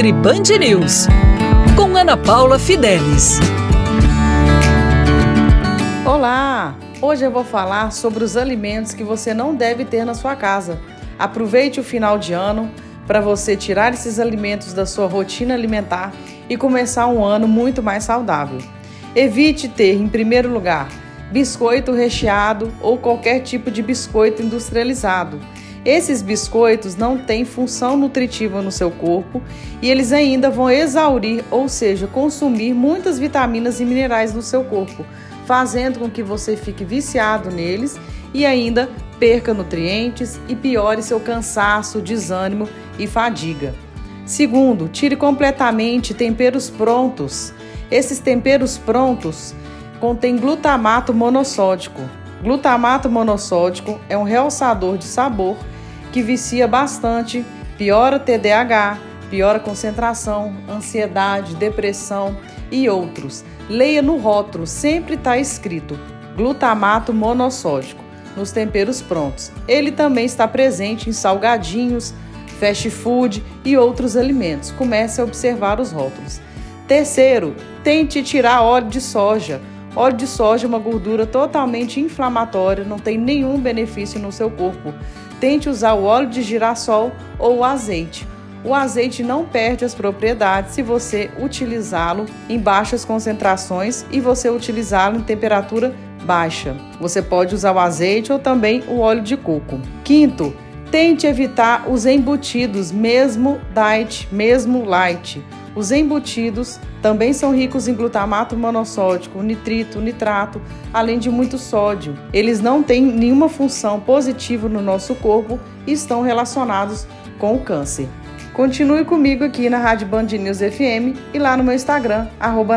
Nutri Band News, com Ana Paula Fidelis. Olá! Hoje eu vou falar sobre os alimentos que você não deve ter na sua casa. Aproveite o final de ano para você tirar esses alimentos da sua rotina alimentar e começar um ano muito mais saudável. Evite ter, em primeiro lugar, biscoito recheado ou qualquer tipo de biscoito industrializado. Esses biscoitos não têm função nutritiva no seu corpo e eles ainda vão exaurir, ou seja, consumir muitas vitaminas e minerais no seu corpo, fazendo com que você fique viciado neles e ainda perca nutrientes e piore seu cansaço, desânimo e fadiga. Segundo, tire completamente temperos prontos. Esses temperos prontos contêm glutamato monossódico. Glutamato monossódico é um realçador de sabor que vicia bastante, piora TDAH, piora concentração, ansiedade, depressão e outros. Leia no rótulo, sempre está escrito glutamato monossódico nos temperos prontos. Ele também está presente em salgadinhos, fast food e outros alimentos. Comece a observar os rótulos. Terceiro, tente tirar óleo de soja. Óleo de soja é uma gordura totalmente inflamatória, não tem nenhum benefício no seu corpo. Tente usar o óleo de girassol ou o azeite. O azeite não perde as propriedades se você utilizá-lo em baixas concentrações e você utilizá-lo em temperatura baixa. Você pode usar o azeite ou também o óleo de coco. Quinto, tente evitar os embutidos, mesmo diet, mesmo light. Os embutidos também são ricos em glutamato monossódico, nitrito, nitrato, além de muito sódio. Eles não têm nenhuma função positiva no nosso corpo e estão relacionados com o câncer. Continue comigo aqui na Rádio Band News FM e lá no meu Instagram, arroba